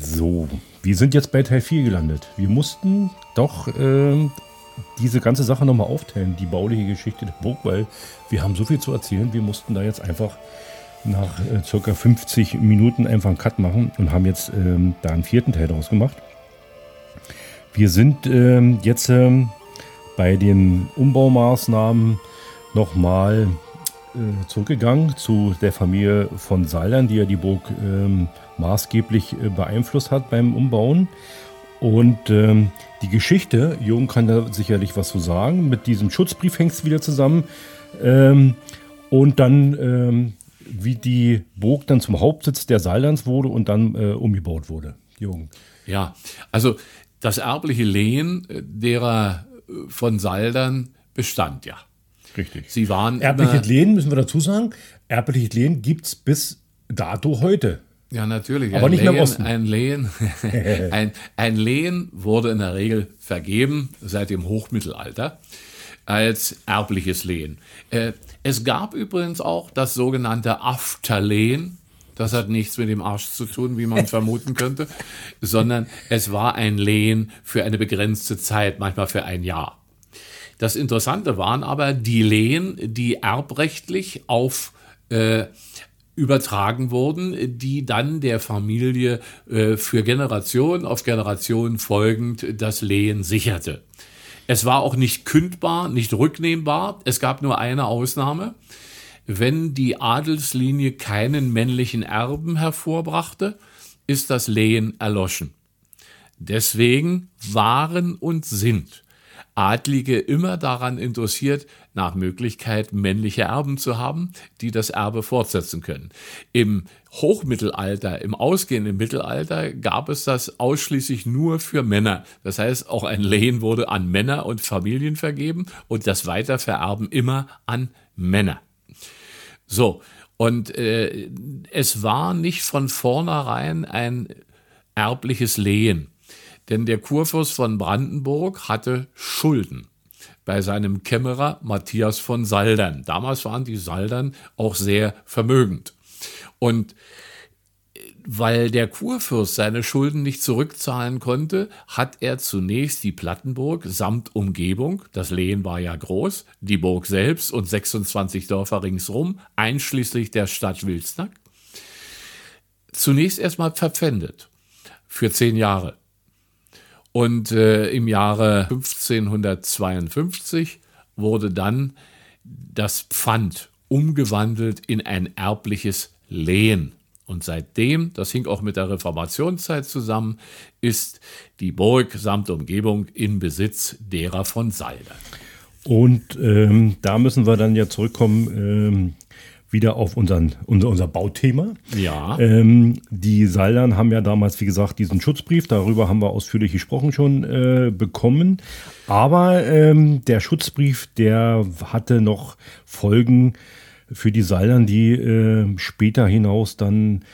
So, wir sind jetzt bei Teil 4 gelandet. Wir mussten doch ähm, diese ganze Sache nochmal aufteilen, die bauliche Geschichte der Burg, weil wir haben so viel zu erzählen. Wir mussten da jetzt einfach nach äh, circa 50 Minuten einfach einen Cut machen und haben jetzt ähm, da einen vierten Teil daraus gemacht. Wir sind ähm, jetzt ähm, bei den Umbaumaßnahmen nochmal äh, zurückgegangen zu der Familie von Saldern, die ja die Burg ähm, maßgeblich äh, beeinflusst hat beim Umbauen. Und ähm, die Geschichte, Jürgen kann da sicherlich was zu sagen, mit diesem Schutzbrief hängt es wieder zusammen. Ähm, und dann, ähm, wie die Burg dann zum Hauptsitz der Salderns wurde und dann äh, umgebaut wurde. Jürgen. Ja, also das erbliche Lehen äh, derer äh, von Saldern bestand ja. Richtig. Sie waren Erbliches Lehen, müssen wir dazu sagen, erbliches Lehen gibt es bis dato heute. Ja, natürlich. Aber ein nicht Lehen, mehr im Osten. Ein Lehen, ein, ein Lehen wurde in der Regel vergeben seit dem Hochmittelalter als erbliches Lehen. Äh, es gab übrigens auch das sogenannte Afterlehen. Das hat nichts mit dem Arsch zu tun, wie man vermuten könnte, sondern es war ein Lehen für eine begrenzte Zeit, manchmal für ein Jahr. Das Interessante waren aber die Lehen, die erbrechtlich auf äh, übertragen wurden, die dann der Familie äh, für Generation auf Generation folgend das Lehen sicherte. Es war auch nicht kündbar, nicht rücknehmbar. Es gab nur eine Ausnahme. Wenn die Adelslinie keinen männlichen Erben hervorbrachte, ist das Lehen erloschen. Deswegen waren und sind Adlige immer daran interessiert, nach Möglichkeit männliche Erben zu haben, die das Erbe fortsetzen können. Im Hochmittelalter, im ausgehenden Mittelalter gab es das ausschließlich nur für Männer. Das heißt, auch ein Lehen wurde an Männer und Familien vergeben und das Weitervererben immer an Männer. So, und äh, es war nicht von vornherein ein erbliches Lehen. Denn der Kurfürst von Brandenburg hatte Schulden bei seinem Kämmerer Matthias von Saldern. Damals waren die Saldern auch sehr vermögend. Und weil der Kurfürst seine Schulden nicht zurückzahlen konnte, hat er zunächst die Plattenburg samt Umgebung, das Lehen war ja groß, die Burg selbst und 26 Dörfer ringsrum, einschließlich der Stadt Wilsnack, zunächst erstmal verpfändet für zehn Jahre. Und äh, im Jahre 1552 wurde dann das Pfand umgewandelt in ein erbliches Lehen. Und seitdem, das hing auch mit der Reformationszeit zusammen, ist die Burg samt Umgebung in Besitz derer von Saldern. Und ähm, da müssen wir dann ja zurückkommen, ähm, wieder auf unseren, unser, unser Bauthema. Ja. Ähm, die Saldern haben ja damals, wie gesagt, diesen Schutzbrief, darüber haben wir ausführlich gesprochen schon, äh, bekommen. Aber ähm, der Schutzbrief, der hatte noch Folgen für die Saldern, die äh, später hinaus dann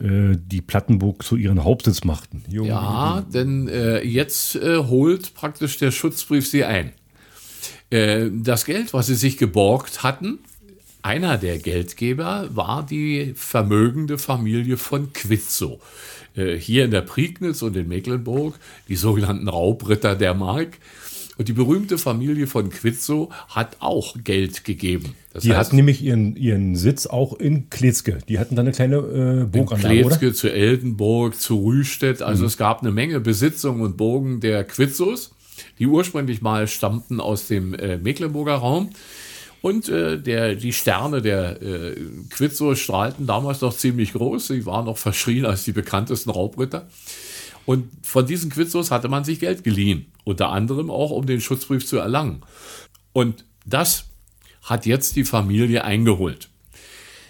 äh, die Plattenburg zu ihren Hauptsitz machten. Jo. Ja, denn äh, jetzt äh, holt praktisch der Schutzbrief sie ein. Äh, das Geld, was sie sich geborgt hatten, einer der Geldgeber war die vermögende Familie von Quitzow. Äh, hier in der Prignitz und in Mecklenburg, die sogenannten Raubritter der Mark. Und die berühmte Familie von Quitzow hat auch Geld gegeben. Das die heißt, hatten nämlich ihren, ihren Sitz auch in Kletzke. Die hatten da eine kleine äh, Burganlage, in Kletzke, zu Eldenburg, zu Rüstedt. Also mhm. es gab eine Menge Besitzungen und Burgen der Quitzows, die ursprünglich mal stammten aus dem äh, Mecklenburger Raum. Und äh, der, die Sterne der äh, Quitzow strahlten damals noch ziemlich groß. Sie waren noch verschrien als die bekanntesten Raubritter. Und von diesen Quitzows hatte man sich Geld geliehen. Unter anderem auch, um den Schutzbrief zu erlangen. Und das hat jetzt die Familie eingeholt.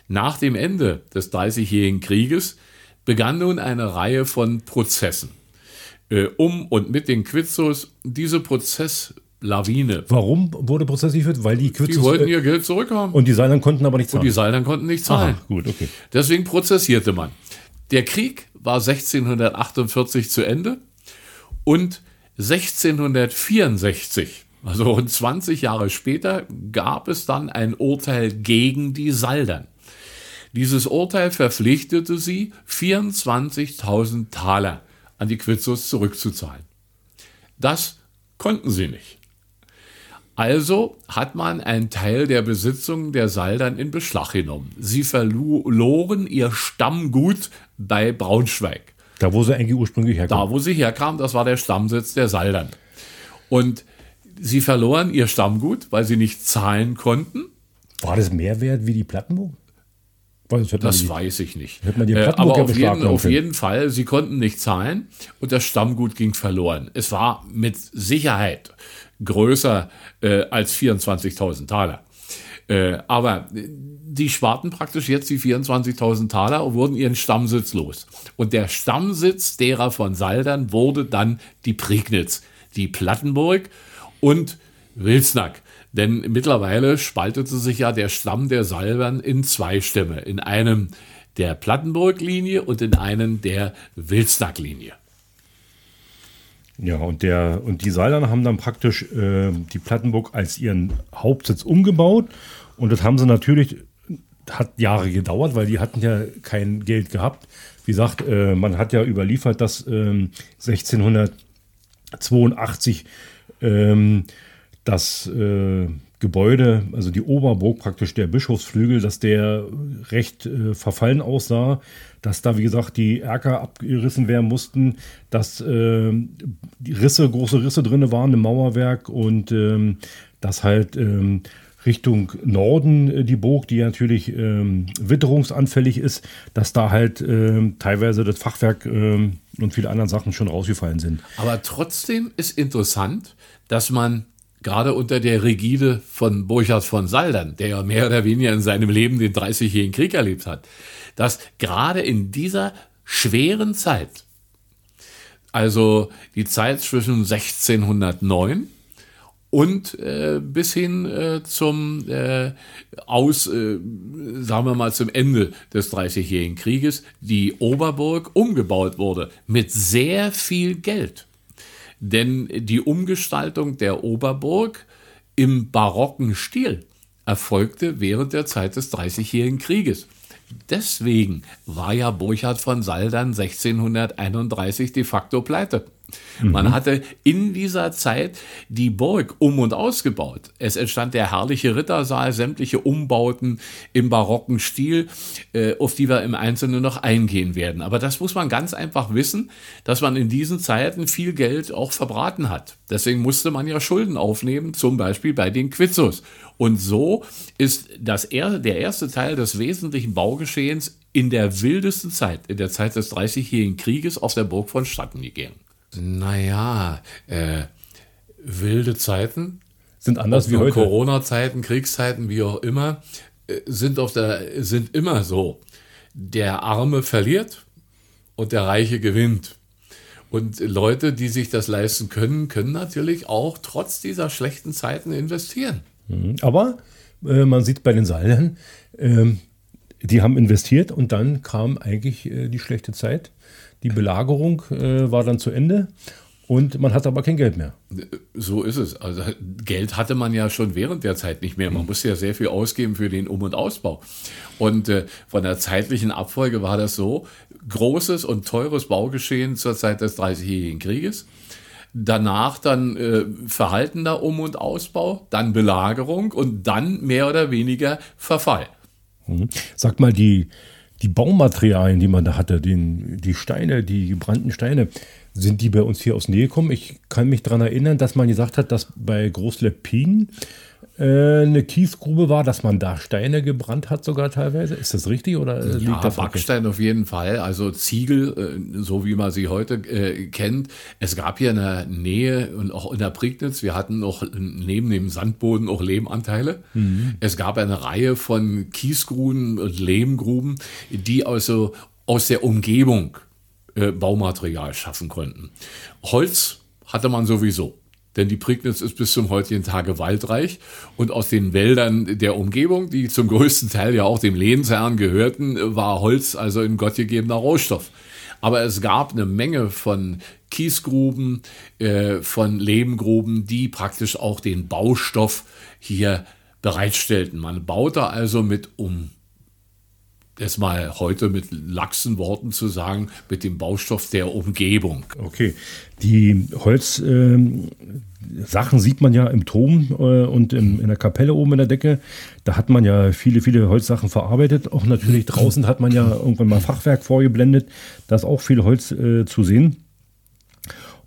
Nach dem Ende des Dreißigjährigen Krieges begann nun eine Reihe von Prozessen äh, um und mit den Quitzows. Diese Prozess, Lawine. Warum wurde Prozess geführt? Weil die Kürzes, Die wollten ihr Geld zurückhaben. Und die Seilern konnten aber nicht zahlen. Und die Seilern konnten nicht zahlen. Aha, gut, okay. Deswegen prozessierte man. Der Krieg war 1648 zu Ende und 1664, also rund 20 Jahre später, gab es dann ein Urteil gegen die Saldern. Dieses Urteil verpflichtete sie, 24.000 Taler an die Quitzus zurückzuzahlen. Das konnten sie nicht. Also hat man einen Teil der Besitzung der Saldern in Beschlag genommen. Sie verloren ihr Stammgut bei Braunschweig. Da, wo sie eigentlich ursprünglich herkamen. Da, wo sie herkamen, das war der Stammsitz der Saldern. Und sie verloren ihr Stammgut, weil sie nicht zahlen konnten. War das mehr wert wie die Plattenburg? Das die, weiß ich nicht. Äh, aber auf jeden, auf jeden Fall, sie konnten nicht zahlen und das Stammgut ging verloren. Es war mit Sicherheit größer äh, als 24.000 Taler. Äh, aber die sparten praktisch jetzt die 24.000 Taler und wurden ihren Stammsitz los. Und der Stammsitz derer von Saldern wurde dann die Prignitz, die Plattenburg und Wilsnack. Denn mittlerweile spaltete sich ja der Stamm der Salbern in zwei Stämme. In einem der Plattenburg-Linie und in einen der Wilsnack-Linie. Ja, und, der, und die Salern haben dann praktisch äh, die Plattenburg als ihren Hauptsitz umgebaut. Und das haben sie natürlich, hat Jahre gedauert, weil die hatten ja kein Geld gehabt. Wie gesagt, äh, man hat ja überliefert, dass äh, 1682 ähm, das äh, Gebäude, also die Oberburg praktisch der Bischofsflügel, dass der recht äh, verfallen aussah, dass da wie gesagt die Erker abgerissen werden mussten, dass äh, die Risse, große Risse drin waren im Mauerwerk und ähm, dass halt ähm, Richtung Norden äh, die Burg, die natürlich ähm, witterungsanfällig ist, dass da halt ähm, teilweise das Fachwerk ähm, und viele andere Sachen schon rausgefallen sind. Aber trotzdem ist interessant, dass man gerade unter der Rigide von Burchard von Saldern, der ja mehr oder weniger in seinem Leben den 30-jährigen Krieg erlebt hat, dass gerade in dieser schweren Zeit, also die Zeit zwischen 1609 und äh, bis hin äh, zum äh, aus, äh, sagen wir mal zum Ende des Dreißigjährigen Krieges, die Oberburg umgebaut wurde mit sehr viel Geld. Denn die Umgestaltung der Oberburg im barocken Stil erfolgte während der Zeit des Dreißigjährigen Krieges. Deswegen war ja Burchard von Saldern 1631 de facto pleite. Man mhm. hatte in dieser Zeit die Burg um und ausgebaut. Es entstand der herrliche Rittersaal, sämtliche Umbauten im barocken Stil, äh, auf die wir im Einzelnen noch eingehen werden. Aber das muss man ganz einfach wissen, dass man in diesen Zeiten viel Geld auch verbraten hat. Deswegen musste man ja Schulden aufnehmen, zum Beispiel bei den Quizzos. Und so ist das er, der erste Teil des wesentlichen Baugeschehens in der wildesten Zeit, in der Zeit des Dreißigjährigen Krieges auf der Burg vonstatten gegangen. Naja, äh, wilde Zeiten. Sind anders wie heute. Corona-Zeiten, Kriegszeiten, wie auch immer, äh, sind, auf der, sind immer so. Der Arme verliert und der Reiche gewinnt. Und Leute, die sich das leisten können, können natürlich auch trotz dieser schlechten Zeiten investieren. Mhm. Aber äh, man sieht bei den Seilern, äh, die haben investiert und dann kam eigentlich äh, die schlechte Zeit. Die Belagerung äh, war dann zu Ende und man hatte aber kein Geld mehr. So ist es. Also Geld hatte man ja schon während der Zeit nicht mehr. Man musste ja sehr viel ausgeben für den Um- und Ausbau. Und äh, von der zeitlichen Abfolge war das so, großes und teures Baugeschehen zur Zeit des Dreißigjährigen Krieges. Danach dann äh, verhaltener Um- und Ausbau, dann Belagerung und dann mehr oder weniger Verfall. Mhm. Sag mal, die, die Baumaterialien, die man da hatte, den, die Steine, die gebrannten Steine, sind die bei uns hier aus Nähe gekommen? Ich kann mich daran erinnern, dass man gesagt hat, dass bei Großleppin eine Kiesgrube war, dass man da Steine gebrannt hat sogar teilweise. Ist das richtig oder äh, liegt ja, das Backstein auf jeden Fall, also Ziegel, äh, so wie man sie heute äh, kennt. Es gab hier in der Nähe und auch in der Prignitz, wir hatten noch neben dem Sandboden auch Lehmanteile. Mhm. Es gab eine Reihe von Kiesgruben und Lehmgruben, die also aus der Umgebung äh, Baumaterial schaffen konnten. Holz hatte man sowieso denn die Prignitz ist bis zum heutigen Tage waldreich und aus den Wäldern der Umgebung, die zum größten Teil ja auch dem Lehnsherrn gehörten, war Holz also ein gottgegebener Rohstoff. Aber es gab eine Menge von Kiesgruben, äh, von Lehmgruben, die praktisch auch den Baustoff hier bereitstellten. Man baute also mit um es mal heute mit laxen Worten zu sagen, mit dem Baustoff der Umgebung. Okay. Die Holzsachen ähm, sieht man ja im Turm äh, und im, in der Kapelle oben in der Decke. Da hat man ja viele, viele Holzsachen verarbeitet. Auch natürlich draußen hat man ja irgendwann mal Fachwerk vorgeblendet. Da ist auch viel Holz äh, zu sehen.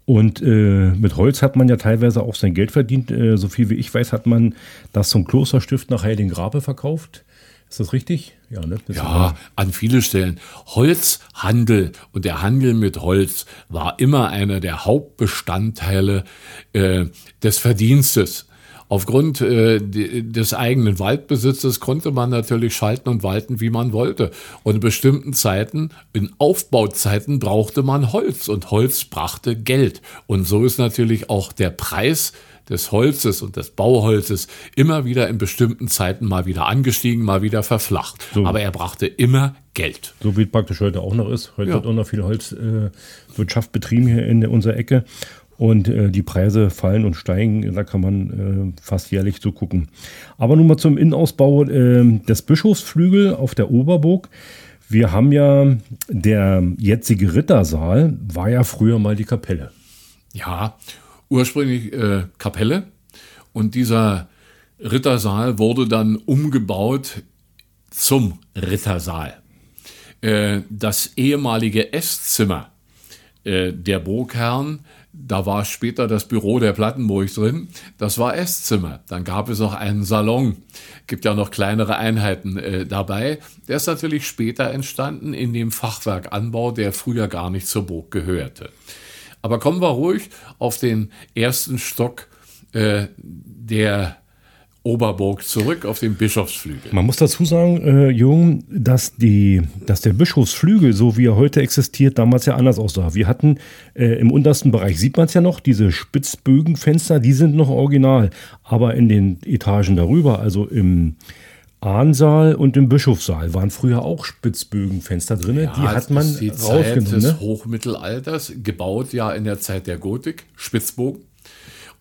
Und äh, mit Holz hat man ja teilweise auch sein Geld verdient. Äh, so viel wie ich weiß, hat man das zum Klosterstift nach Heiligengrabe verkauft. Ist das richtig? Ja, ne? Ja an viele Stellen. Holzhandel und der Handel mit Holz war immer einer der Hauptbestandteile äh, des Verdienstes. Aufgrund äh, des eigenen Waldbesitzes konnte man natürlich schalten und walten, wie man wollte. Und in bestimmten Zeiten, in Aufbauzeiten, brauchte man Holz und Holz brachte Geld. Und so ist natürlich auch der Preis des Holzes und des Bauholzes immer wieder in bestimmten Zeiten mal wieder angestiegen, mal wieder verflacht. So. Aber er brachte immer Geld. So wie es praktisch heute auch noch ist. Heute ja. wird auch noch viel Holzwirtschaft äh, betrieben hier in unserer Ecke. Und äh, die Preise fallen und steigen, da kann man äh, fast jährlich so gucken. Aber nun mal zum Innenausbau äh, des Bischofsflügel auf der Oberburg. Wir haben ja, der jetzige Rittersaal war ja früher mal die Kapelle. Ja, ursprünglich äh, Kapelle. Und dieser Rittersaal wurde dann umgebaut zum Rittersaal. Äh, das ehemalige Esszimmer äh, der Burgherren da war später das Büro der Plattenburg drin. Das war Esszimmer. Dann gab es auch einen Salon. Gibt ja noch kleinere Einheiten äh, dabei. Der ist natürlich später entstanden in dem Fachwerkanbau, der früher gar nicht zur Burg gehörte. Aber kommen wir ruhig auf den ersten Stock äh, der Oberburg zurück auf den Bischofsflügel. Man muss dazu sagen, äh, Jung, dass, die, dass der Bischofsflügel, so wie er heute existiert, damals ja anders aussah. Wir hatten äh, im untersten Bereich, sieht man es ja noch, diese Spitzbögenfenster, die sind noch original. Aber in den Etagen darüber, also im Ahnsaal und im Bischofssaal, waren früher auch Spitzbögenfenster drin. Ja, die hat man die rausgenommen. Zeit des ne? Hochmittelalters, gebaut ja in der Zeit der Gotik, Spitzbogen.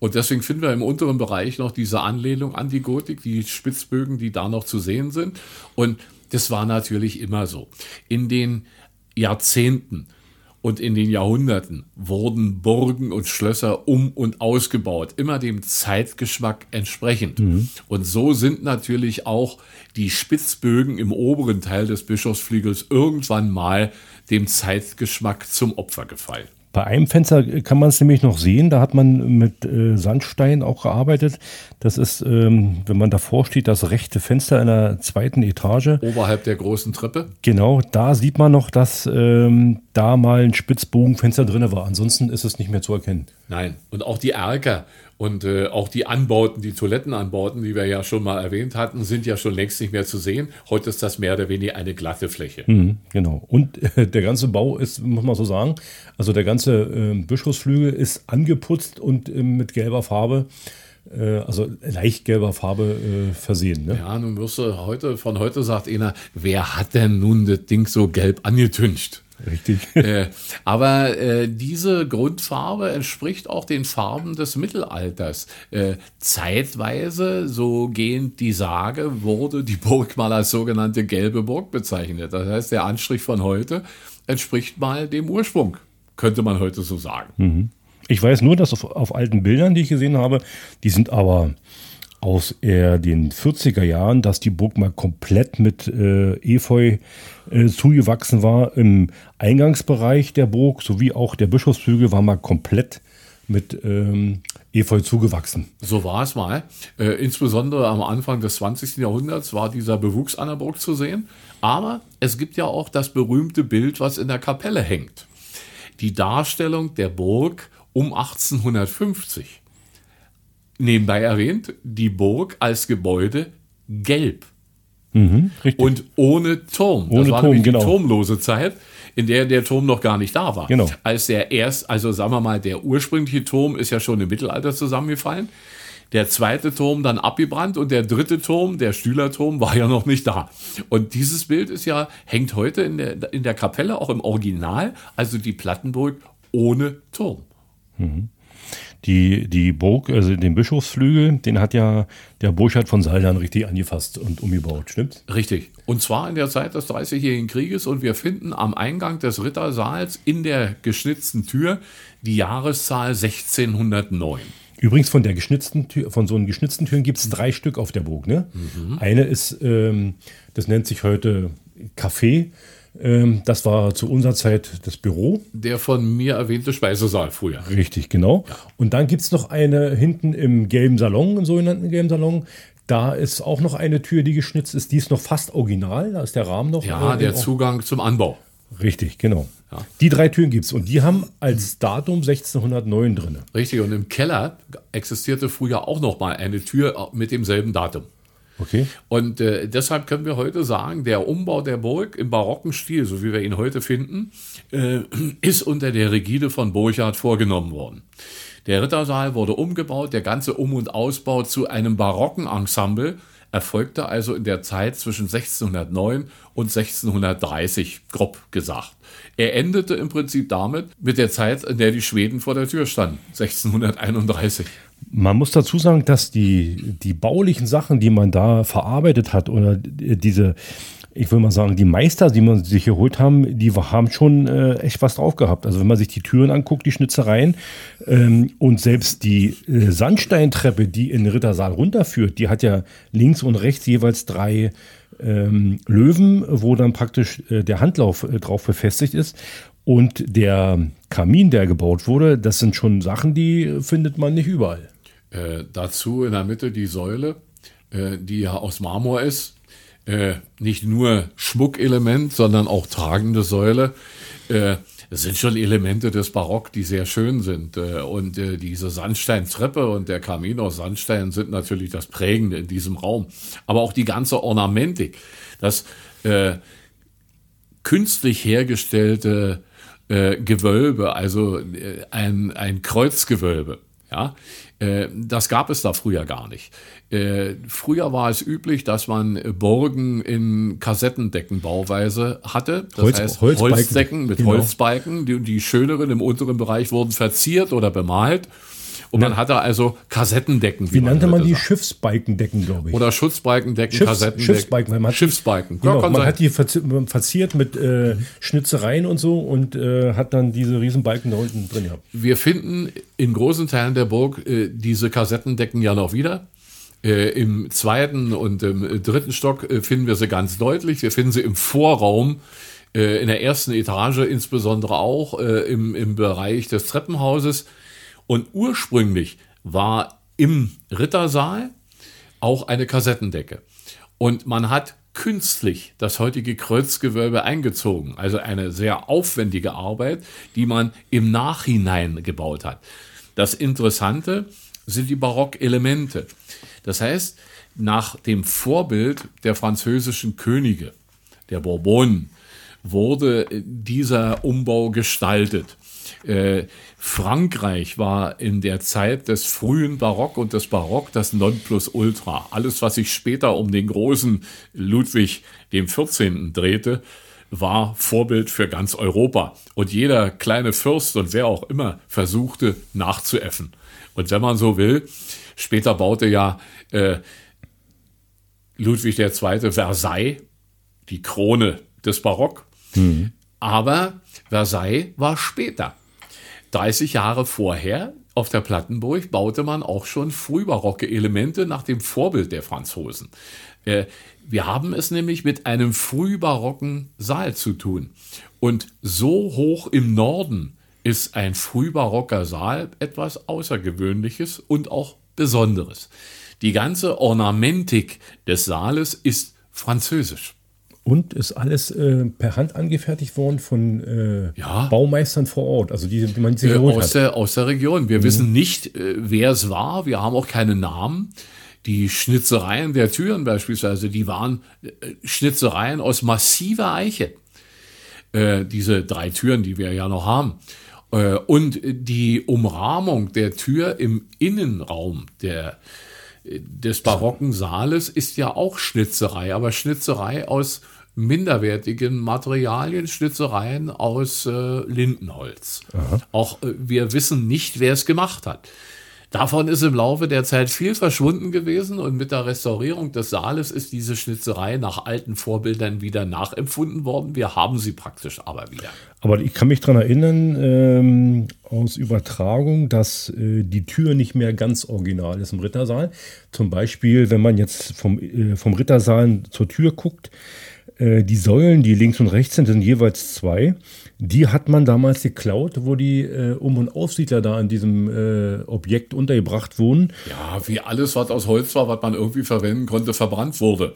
Und deswegen finden wir im unteren Bereich noch diese Anlehnung an die Gotik, die Spitzbögen, die da noch zu sehen sind. Und das war natürlich immer so. In den Jahrzehnten und in den Jahrhunderten wurden Burgen und Schlösser um und ausgebaut, immer dem Zeitgeschmack entsprechend. Mhm. Und so sind natürlich auch die Spitzbögen im oberen Teil des Bischofsflügels irgendwann mal dem Zeitgeschmack zum Opfer gefallen. Bei einem Fenster kann man es nämlich noch sehen, da hat man mit äh, Sandstein auch gearbeitet. Das ist, ähm, wenn man davor steht, das rechte Fenster in der zweiten Etage. Oberhalb der großen Treppe? Genau, da sieht man noch, dass ähm, da mal ein Spitzbogenfenster drin war. Ansonsten ist es nicht mehr zu erkennen. Nein, und auch die Erker und äh, auch die Anbauten, die Toilettenanbauten, die wir ja schon mal erwähnt hatten, sind ja schon längst nicht mehr zu sehen. Heute ist das mehr oder weniger eine glatte Fläche. Mhm, genau. Und äh, der ganze Bau ist, muss man so sagen, also der ganze äh, Bischofsflügel ist angeputzt und äh, mit gelber Farbe äh, also leicht gelber Farbe äh, versehen. Ne? Ja, nun wirst du heute, von heute sagt einer, wer hat denn nun das Ding so gelb angetüncht? Richtig. Äh, aber äh, diese Grundfarbe entspricht auch den Farben des Mittelalters. Äh, zeitweise, so gehend die Sage, wurde die Burg mal als sogenannte gelbe Burg bezeichnet. Das heißt, der Anstrich von heute entspricht mal dem Ursprung, könnte man heute so sagen. Mhm. Ich weiß nur, dass auf, auf alten Bildern, die ich gesehen habe, die sind aber aus eher den 40er Jahren, dass die Burg mal komplett mit äh, Efeu äh, zugewachsen war. Im Eingangsbereich der Burg sowie auch der Bischofshügel war mal komplett mit ähm, Efeu zugewachsen. So war es mal. Äh, insbesondere am Anfang des 20. Jahrhunderts war dieser Bewuchs an der Burg zu sehen. Aber es gibt ja auch das berühmte Bild, was in der Kapelle hängt. Die Darstellung der Burg um 1850 nebenbei erwähnt, die Burg als Gebäude gelb. Mhm, und ohne Turm. Ohne das war Turm, nämlich genau. die turmlose Zeit, in der der Turm noch gar nicht da war. Genau. Als der erst, also sagen wir mal, der ursprüngliche Turm ist ja schon im Mittelalter zusammengefallen. Der zweite Turm dann abgebrannt und der dritte Turm, der Stühlerturm, war ja noch nicht da. Und dieses Bild ist ja, hängt heute in der, in der Kapelle, auch im Original, also die Plattenburg ohne Turm. Mhm. Die, die Burg, also den Bischofsflügel, den hat ja der Burchard von Saldern richtig angefasst und umgebaut, stimmt? Richtig. Und zwar in der Zeit des Dreißigjährigen Krieges. Und wir finden am Eingang des Rittersaals in der geschnitzten Tür die Jahreszahl 1609. Übrigens von der geschnitzten Tür, von so einen geschnitzten Türen gibt es drei Stück auf der Burg. Ne? Eine ist, ähm, das nennt sich heute Café. Ähm, das war zu unserer Zeit das Büro. Der von mir erwähnte Speisesaal früher. Richtig, genau. Und dann gibt es noch eine hinten im gelben Salon, im sogenannten gelben Salon. Da ist auch noch eine Tür, die geschnitzt ist. Die ist noch fast original. Da ist der Rahmen noch. Ja, äh, der Zugang zum Anbau. Richtig, genau. Ja. Die drei Türen gibt es. Und die haben als Datum 1609 drin. Richtig, und im Keller existierte früher auch noch mal eine Tür mit demselben Datum. Okay. Und äh, deshalb können wir heute sagen, der Umbau der Burg im barocken Stil, so wie wir ihn heute finden, äh, ist unter der Rigide von Burchard vorgenommen worden. Der Rittersaal wurde umgebaut, der ganze Um- und Ausbau zu einem barocken Ensemble erfolgte also in der Zeit zwischen 1609 und 1630, grob gesagt. Er endete im Prinzip damit mit der Zeit, in der die Schweden vor der Tür standen, 1631. Man muss dazu sagen, dass die, die baulichen Sachen, die man da verarbeitet hat, oder diese, ich will mal sagen, die Meister, die man sich geholt haben, die haben schon äh, echt was drauf gehabt. Also wenn man sich die Türen anguckt, die Schnitzereien ähm, und selbst die äh, Sandsteintreppe, die in den Rittersaal runterführt, die hat ja links und rechts jeweils drei ähm, Löwen, wo dann praktisch äh, der Handlauf äh, drauf befestigt ist. Und der Kamin, der gebaut wurde, das sind schon Sachen, die findet man nicht überall. Äh, dazu in der Mitte die Säule, äh, die ja aus Marmor ist. Äh, nicht nur Schmuckelement, sondern auch tragende Säule. Äh, das sind schon Elemente des Barock, die sehr schön sind. Äh, und äh, diese Sandsteintreppe und der Kamin aus Sandstein sind natürlich das Prägende in diesem Raum. Aber auch die ganze Ornamentik, das äh, künstlich hergestellte äh, Gewölbe, also äh, ein, ein Kreuzgewölbe. Ja, äh, das gab es da früher gar nicht. Äh, früher war es üblich, dass man äh, Burgen in Kassettendeckenbauweise hatte. Das Holz- heißt Holzbalken. Holzdecken mit Genau. Holzbalken. Die, die schöneren im unteren Bereich wurden verziert oder bemalt. Und man hatte also Kassettendecken. Wie nannte man die sagt. Schiffsbalkendecken, glaube ich? Oder Schutzbalkendecken, Schiffs- Kassettendecken. Schiffsbalken, weil man hat- Schiffsbalken. Genau, man sein. hat die verzi- verziert mit äh, Schnitzereien und so und äh, hat dann diese riesen Balken da unten drin gehabt. Wir finden in großen Teilen der Burg äh, diese Kassettendecken ja noch wieder. Äh, Im zweiten und im dritten Stock äh, finden wir sie ganz deutlich. Wir finden sie im Vorraum, äh, in der ersten Etage insbesondere auch, äh, im, im Bereich des Treppenhauses. Und ursprünglich war im Rittersaal auch eine Kassettendecke. Und man hat künstlich das heutige Kreuzgewölbe eingezogen. Also eine sehr aufwendige Arbeit, die man im Nachhinein gebaut hat. Das Interessante sind die Barockelemente. Das heißt, nach dem Vorbild der französischen Könige, der Bourbonen, wurde dieser Umbau gestaltet. Äh, Frankreich war in der Zeit des frühen Barock und des Barock das Nonplusultra. Alles, was sich später um den großen Ludwig dem 14. drehte, war Vorbild für ganz Europa. Und jeder kleine Fürst und wer auch immer versuchte nachzuäffen. Und wenn man so will, später baute ja äh, Ludwig II. Versailles, die Krone des Barock. Aber Versailles war später. 30 Jahre vorher auf der Plattenburg baute man auch schon frühbarocke Elemente nach dem Vorbild der Franzosen. Äh, Wir haben es nämlich mit einem frühbarocken Saal zu tun. Und so hoch im Norden ist ein frühbarocker Saal etwas Außergewöhnliches und auch Besonderes. Die ganze Ornamentik des Saales ist französisch. Und ist alles äh, per Hand angefertigt worden von äh, Ja. Baumeistern vor Ort, also die, die man sich Äh, aus, hat. der, aus der Region. Wir wissen nicht, äh, wer es war. Wir haben auch keine Namen. Die Schnitzereien der Türen beispielsweise, die waren äh, Schnitzereien aus massiver Eiche. Äh, diese drei Türen, die wir ja noch haben. Und die Umrahmung der Tür im Innenraum der, des barocken Saales ist ja auch Schnitzerei, aber Schnitzerei aus minderwertigen Materialien, Schnitzereien aus äh, Lindenholz. Auch äh, wir wissen nicht, wer es gemacht hat. Davon ist im Laufe der Zeit viel verschwunden gewesen und mit der Restaurierung des Saales ist diese Schnitzerei nach alten Vorbildern wieder nachempfunden worden. Wir haben sie praktisch aber wieder. Aber ich kann mich daran erinnern, ähm, aus Übertragung, dass äh, die Tür nicht mehr ganz original ist im Rittersaal. Zum Beispiel, wenn man jetzt vom, äh, vom Rittersaal zur Tür guckt, die Säulen, die links und rechts sind, sind jeweils zwei. Die hat man damals geklaut, wo die äh, Um- und Aufsiedler da an diesem äh, Objekt untergebracht wurden. Ja, wie alles, was aus Holz war, was man irgendwie verwenden konnte, verbrannt wurde.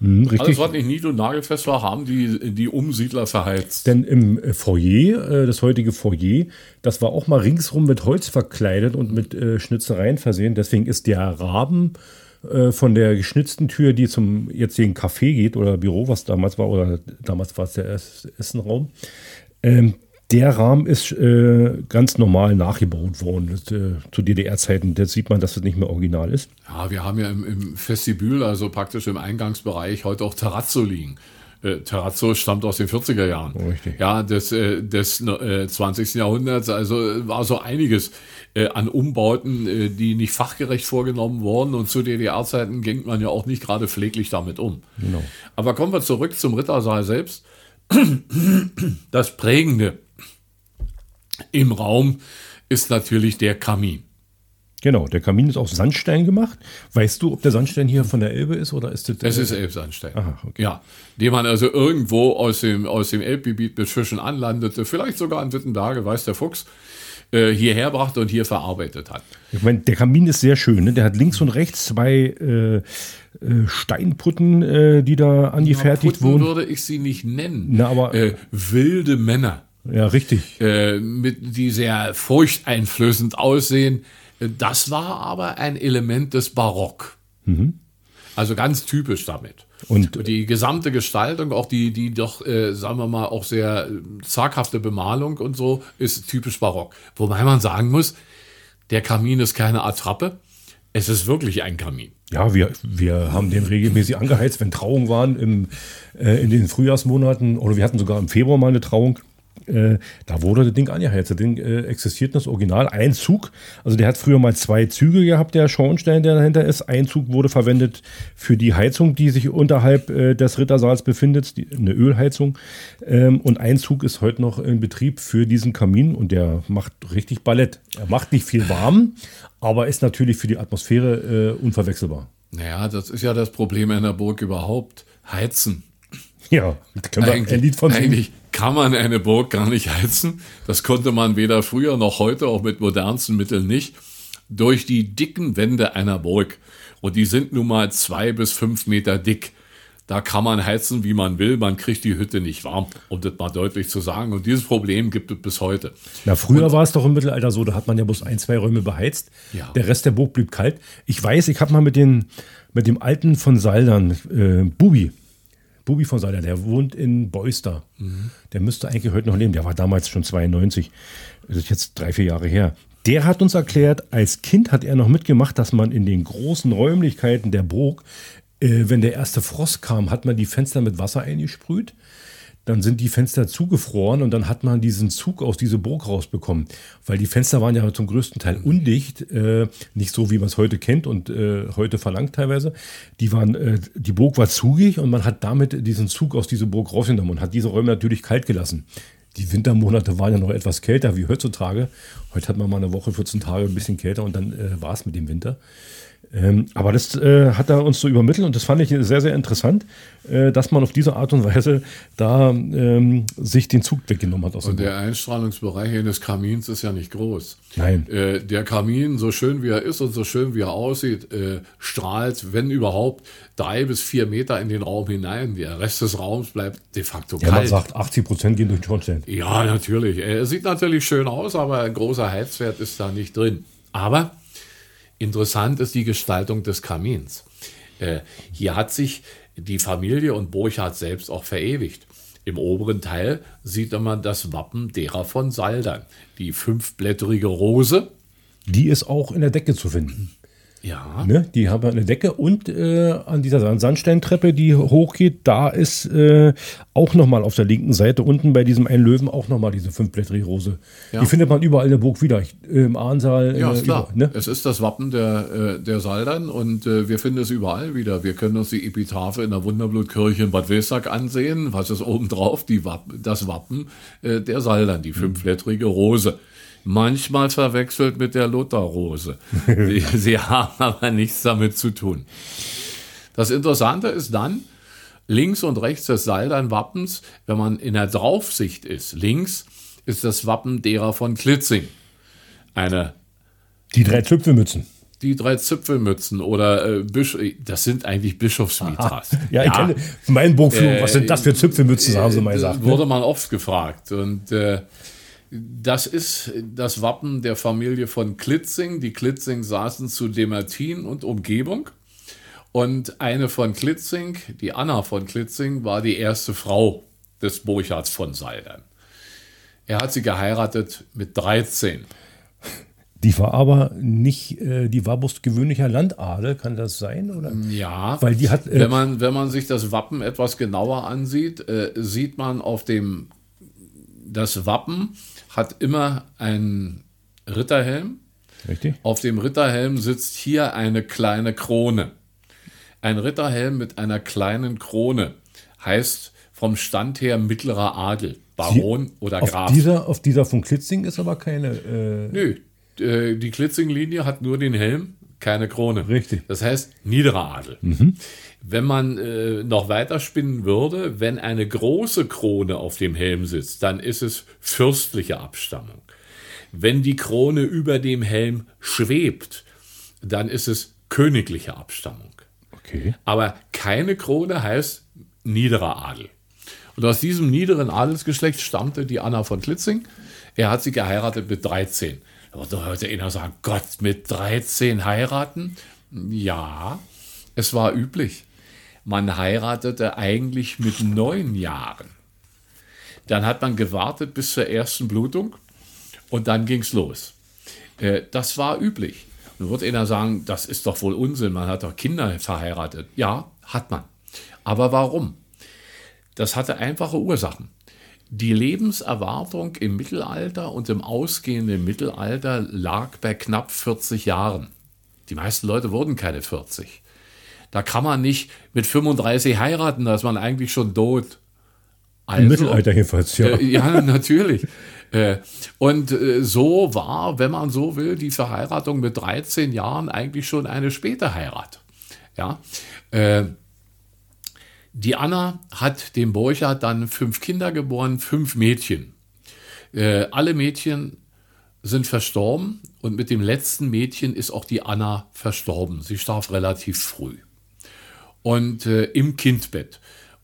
Mhm, richtig. Alles, was nicht nied- und nagelfest war, haben die, die Umsiedler verheizt. Denn im äh, Foyer, äh, das heutige Foyer, das war auch mal ringsrum mit Holz verkleidet und mit äh, Schnitzereien versehen. Deswegen ist der Rahmen äh, von der geschnitzten Tür, die zum jetzigen Café geht oder Büro, was damals war, oder damals war es der Ess Essenraum, ähm, der Rahmen ist äh, ganz normal nachgebaut worden das, äh, zu DDR-Zeiten. Da sieht man, dass es nicht mehr original ist. Ja, wir haben ja im, im Vestibül, also praktisch im Eingangsbereich, heute auch Terrazzo liegen. Äh, Terrazzo stammt aus den 40er Jahren. Richtig. Ja, des, äh, des äh, 20. Jahrhunderts. Also äh, war so einiges äh, an Umbauten, äh, die nicht fachgerecht vorgenommen wurden. Und zu DDR-Zeiten ging man ja auch nicht gerade pfleglich damit um. Genau. Aber kommen wir zurück zum Rittersaal selbst. Das Prägende im Raum ist natürlich der Kamin. Genau, der Kamin ist aus Sandstein gemacht. Weißt du, ob der Sandstein hier von der Elbe ist oder ist das. Es ist Elbsandstein. Aha, okay. Ja, den man also irgendwo aus dem, aus dem Elbgebiet mit Fischen anlandete, vielleicht sogar an Wittenberge, weiß der Fuchs, äh, hierher brachte und hier verarbeitet hat. Ich meine, der Kamin ist sehr schön. Ne? Der hat links und rechts zwei äh, äh, Steinputten, äh, die da angefertigt Putten wurden. würde ich sie nicht nennen. Na, aber- äh, wilde Männer, Ja, richtig. äh, mit, die sehr furchteinflößend aussehen. Das war aber ein Element des Barock. Also ganz typisch damit. Und Die gesamte Gestaltung, auch die, die doch, äh, sagen wir mal, auch sehr äh, zaghafte Bemalung und so, ist typisch barock. Wobei man sagen muss, der Kamin ist keine Attrappe. Es ist wirklich ein Kamin. ja, wir, wir haben den regelmäßig angeheizt, wenn Trauungen waren im, äh, in den Frühjahrsmonaten. Oder wir hatten sogar im Februar mal eine Trauung. Äh, da wurde das Ding angeheizt. Das Ding äh, existiert das Original. Ein Zug, also der hat früher mal zwei Züge gehabt, der Schornstein, der dahinter ist. Ein Zug wurde verwendet für die Heizung, die sich unterhalb äh, des Rittersaals befindet, die, eine Ölheizung. Ähm, und ein Zug ist heute noch in Betrieb für diesen Kamin und der macht richtig Ballett. Er macht nicht viel warm, aber ist natürlich für die Atmosphäre äh, unverwechselbar. Naja, das ist ja das Problem einer Burg überhaupt. Heizen. Ja, können wir ein Lied von singen. eigentlich kann man eine Burg gar nicht heizen. Das konnte man weder früher noch heute, auch mit modernsten Mitteln nicht. Durch die dicken Wände einer Burg. Und die sind nun mal zwei bis fünf Meter dick. Da kann man heizen, wie man will. Man kriegt die Hütte nicht warm, um das mal deutlich zu sagen. Und dieses Problem gibt es bis heute. Na, früher war es doch im Mittelalter so, da hat man ja bloß ein, zwei Räume beheizt. Ja. Der Rest der Burg blieb kalt. Ich weiß, ich habe mal mit, den, mit dem Alten von Saldern, äh, Bubi, Bubi von Saldern, der wohnt in Beuster. Der müsste eigentlich heute noch leben. Der war damals schon 92. Das ist jetzt drei, vier Jahre her. Der hat uns erklärt, als Kind hat er noch mitgemacht, dass man in den großen Räumlichkeiten der Burg, äh, wenn der erste Frost kam, hat man die Fenster mit Wasser eingesprüht. Dann sind die Fenster zugefroren und dann hat man diesen Zug aus dieser Burg rausbekommen. Weil die Fenster waren ja zum größten Teil undicht, äh, nicht so wie man es heute kennt und äh, heute verlangt teilweise. Die, waren, äh, die Burg war zugig und man hat damit diesen Zug aus dieser Burg rausgenommen und hat diese Räume natürlich kalt gelassen. Die Wintermonate waren ja noch etwas kälter wie heutzutage. Heute hat man mal eine Woche, 14 Tage ein bisschen kälter und dann äh, war es mit dem Winter. Ähm, aber das äh, hat er uns so übermittelt und das fand ich sehr, sehr interessant, äh, dass man auf diese Art und Weise da ähm, sich den Zug weggenommen hat aus Und der Einstrahlungsbereich eines Kamins ist ja nicht groß. Nein. Äh, der Kamin, so schön wie er ist und so schön wie er aussieht, äh, strahlt, wenn überhaupt, drei bis vier Meter in den Raum hinein. Der Rest des Raums bleibt de facto Ja, man kalt. sagt, 80 Prozent gehen durch den Schornstein. Ja, natürlich. Er sieht natürlich schön aus, aber ein großer Heizwert ist da nicht drin. Aber interessant ist die Gestaltung des Kamins. Äh, hier hat sich die Familie und Burchard selbst auch verewigt. Im oberen Teil sieht man das Wappen derer von Saldern. Die fünfblättrige Rose. Die ist auch in der Decke zu finden. Ja. Ne? Die haben eine Decke und äh, an dieser Sandsteintreppe, die hochgeht, da ist äh, auch nochmal auf der linken Seite unten bei diesem einen Löwen auch nochmal diese fünfblättrige Rose. Ja. Die findet man überall in der Burg wieder. Ich, äh, Im Ahnsaal. Ja, äh, ist klar. überall, ne? Es ist das Wappen der, äh, der Saldern und äh, wir finden es überall wieder. Wir können uns die Epitaphe in der Wunderblutkirche in Bad Wilsack ansehen. Was ist oben drauf? Die Wapp das Wappen der Saldern, die fünfblättrige Rose. Manchmal verwechselt mit der Lutherrose. sie, sie haben aber nichts damit zu tun. Das Interessante ist dann, links und rechts des Saldern-Wappens, wenn man in der Draufsicht ist, links ist das Wappen derer von Klitzing. Eine Die drei Zipfelmützen. die drei Zipfelmützen oder äh, Bisch das sind eigentlich Bischofsmitras. Ja, ich kenne von meinen Burgführungen, was sind das für Zipfelmützen, haben sie mal gesagt. Ne? Wurde man oft gefragt. Und äh, das ist das Wappen der Familie von Klitzing. Die Klitzing saßen zu Demertin und Umgebung. Und eine von Klitzing, die Anna von Klitzing, war die erste Frau des Burchards von Saldern. Er hat sie geheiratet mit 13. Die war aber nicht, äh, die war bloß gewöhnlicher Landadel, kann das sein? Oder? Ja, Weil die hat, äh, wenn, man, wenn man sich das Wappen etwas genauer ansieht, äh, sieht man auf dem, das Wappen hat immer einen Ritterhelm. Richtig? Auf dem Ritterhelm sitzt hier eine kleine Krone. Ein Ritterhelm mit einer kleinen Krone heißt vom Stand her mittlerer Adel, Baron oder Auf Graf. dieser, auf dieser von Klitzing ist aber keine. Äh, Nö, äh, die Klitzing-Linie hat nur den Helm, keine Krone. Richtig. Das heißt niederer Adel. Wenn man äh, noch weiter spinnen würde, wenn eine große Krone auf dem Helm sitzt, dann ist es fürstliche Abstammung. Wenn die Krone über dem Helm schwebt, dann ist es königliche Abstammung. okay. Aber keine Krone heißt niederer Adel. Und aus diesem niederen Adelsgeschlecht stammte die Anna von Klitzing. Er hat sie geheiratet mit 13. Da hörte einer sagen, Gott, mit 13 heiraten? Ja, es war üblich. Man heiratete eigentlich mit neun Jahren. Dann hat man gewartet bis zur ersten Blutung und dann ging's los. Äh, Das war üblich. Nun wird einer sagen, das ist doch wohl Unsinn, man hat doch Kinder verheiratet. Ja, hat man. Aber warum? Das hatte einfache Ursachen. Die Lebenserwartung im Mittelalter und im ausgehenden Mittelalter lag bei knapp 40 Jahren. Die meisten Leute wurden keine 40. Da kann man nicht mit 35 heiraten, da ist man eigentlich schon tot. Also, Im Mittelalter jedenfalls, ja. äh, ja, natürlich. Äh, Und äh, so war, wenn man so will, die Verheiratung mit 13 Jahren eigentlich schon eine späte Heirat. Ja. Die Anna hat dem Borchardt dann fünf Kinder geboren, fünf Mädchen. Äh, Alle Mädchen sind verstorben und mit dem letzten Mädchen ist auch die Anna verstorben. Sie starb relativ früh und äh, im Kindbett.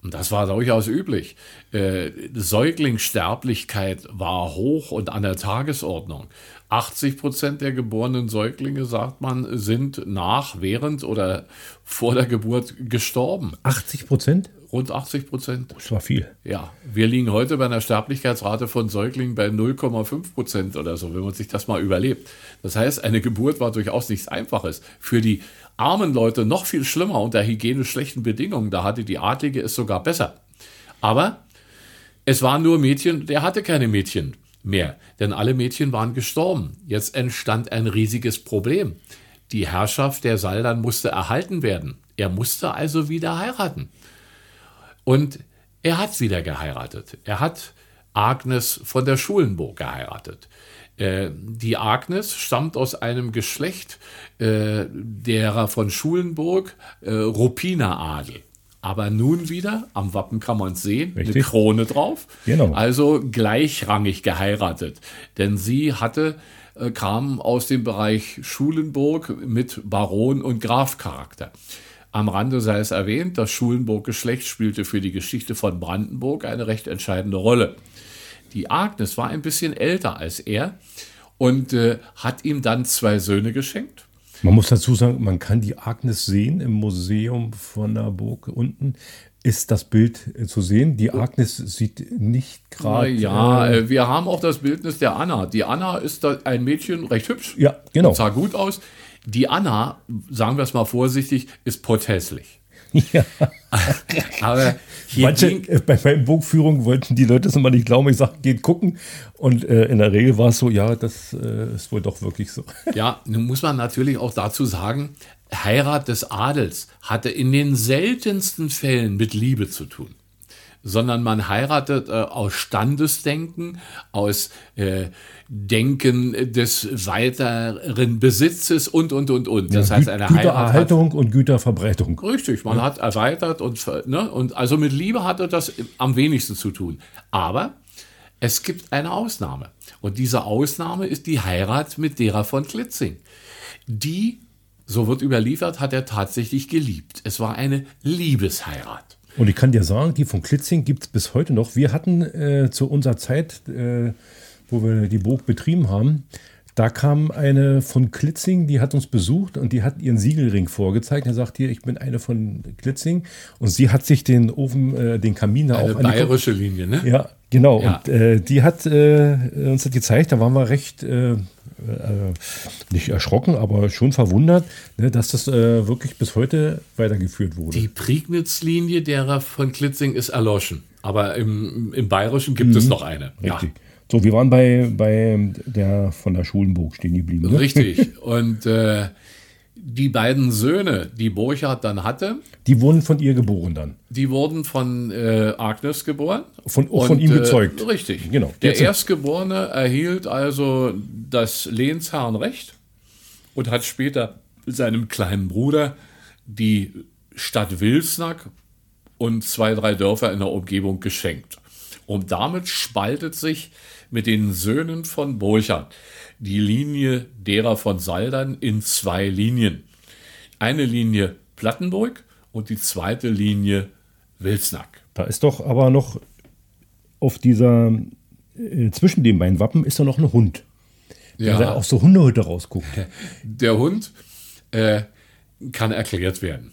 Und das war durchaus üblich. Äh, Säuglingssterblichkeit war hoch und an der Tagesordnung. 80 Prozent der geborenen Säuglinge, sagt man, sind nach, während oder vor der Geburt gestorben. 80 Prozent? Rund 80 Prozent. Das war viel. Ja, wir liegen heute bei einer Sterblichkeitsrate von Säuglingen bei 0,5 Prozent oder so, wenn man sich das mal überlebt. Das heißt, eine Geburt war durchaus nichts Einfaches. Für die armen Leute noch viel schlimmer unter hygienisch schlechten Bedingungen. Da hatte die Adlige es sogar besser. Aber es waren nur Mädchen, der hatte keine Mädchen mehr, denn alle Mädchen waren gestorben. Jetzt entstand ein riesiges Problem. Die Herrschaft der Saldern musste erhalten werden. Er musste also wieder heiraten. Und er hat wieder geheiratet. Er hat Agnes von der Schulenburg geheiratet. Äh, die Agnes stammt aus einem Geschlecht äh, derer von Schulenburg, äh, Ruppiner Adel. Aber nun wieder, am Wappen kann man es sehen, eine Richtig. Krone drauf. Genau. Also gleichrangig geheiratet. Denn sie hatte, äh, kam aus dem Bereich Schulenburg mit Baron- und Grafcharakter. Am Rande sei es erwähnt, das Schulenburg-Geschlecht spielte für die Geschichte von Brandenburg eine recht entscheidende Rolle. Die Agnes war ein bisschen älter als er und äh, hat ihm dann zwei Söhne geschenkt. Man muss dazu sagen, man kann die Agnes sehen im Museum von der Burg unten. Ist das Bild äh, zu sehen? Die Agnes sieht nicht gerade. ja, äh, äh, wir haben auch das Bildnis der Anna. Die Anna ist ein Mädchen, recht hübsch, ja, genau. sah gut aus. Die Anna, sagen wir es mal vorsichtig, ist pothässlich. Ja. Aber Manche, ging, bei meinen Burgführungen wollten die Leute es immer nicht glauben. Ich sagte, geht gucken. Und äh, in der Regel war es so, ja, das äh, ist wohl doch wirklich so. Ja, nun muss man natürlich auch dazu sagen, Heirat des Adels hatte in den seltensten Fällen mit Liebe zu tun sondern man heiratet äh, aus Standesdenken, aus äh, Denken des weiteren Besitzes und, und, und, und. Das ja, heißt, eine Gütererhaltung und Güterverbreitung. Richtig, man ja. hat erweitert und, ne, und also mit Liebe hatte das am wenigsten zu tun. Aber es gibt eine Ausnahme. Und diese Ausnahme ist die Heirat mit derer von Klitzing. Die, so wird überliefert, hat er tatsächlich geliebt. Es war eine Liebesheirat. Und ich kann dir sagen, die von Klitzing gibt es bis heute noch. Wir hatten äh, zu unserer Zeit, äh, wo wir die Burg betrieben haben, da kam eine von Klitzing, die hat uns besucht und die hat ihren Siegelring vorgezeigt. Er sagt hier, ich bin eine von Klitzing. Und sie hat sich den Ofen, äh, den Kamin da eine auch bayerische Linie, ne? Ja, genau. Ja. Und äh, die hat äh, uns das gezeigt. Da waren wir recht äh, äh, nicht erschrocken, aber schon verwundert, ne, dass das äh, wirklich bis heute weitergeführt wurde. Die Prignitz-Linie derer von Klitzing ist erloschen, aber im, im Bayerischen gibt mhm. es noch eine. Richtig. Ja. So, wir waren bei, bei der von der Schulenburg stehen geblieben. Ne? Richtig. Und äh, die beiden Söhne, die Burchard dann hatte. Die wurden von ihr geboren dann. Die wurden von äh, Agnes geboren. Von, und, von ihm äh, gezeugt. Äh, richtig. Genau. Der Erstgeborene erhielt also das Lehnsherrenrecht und hat später seinem kleinen Bruder die Stadt Wilsnack und zwei, drei Dörfer in der Umgebung geschenkt. Und damit spaltet sich mit den Söhnen von Burchard die Linie derer von Saldern in zwei Linien. Eine Linie Plattenburg und die zweite Linie Wilsnack. Da ist doch aber noch auf dieser, äh, zwischen den beiden Wappen ist da noch ein Hund. Ja. Der aus so Hundehütte rausguckt. Der Hund äh, kann erklärt werden.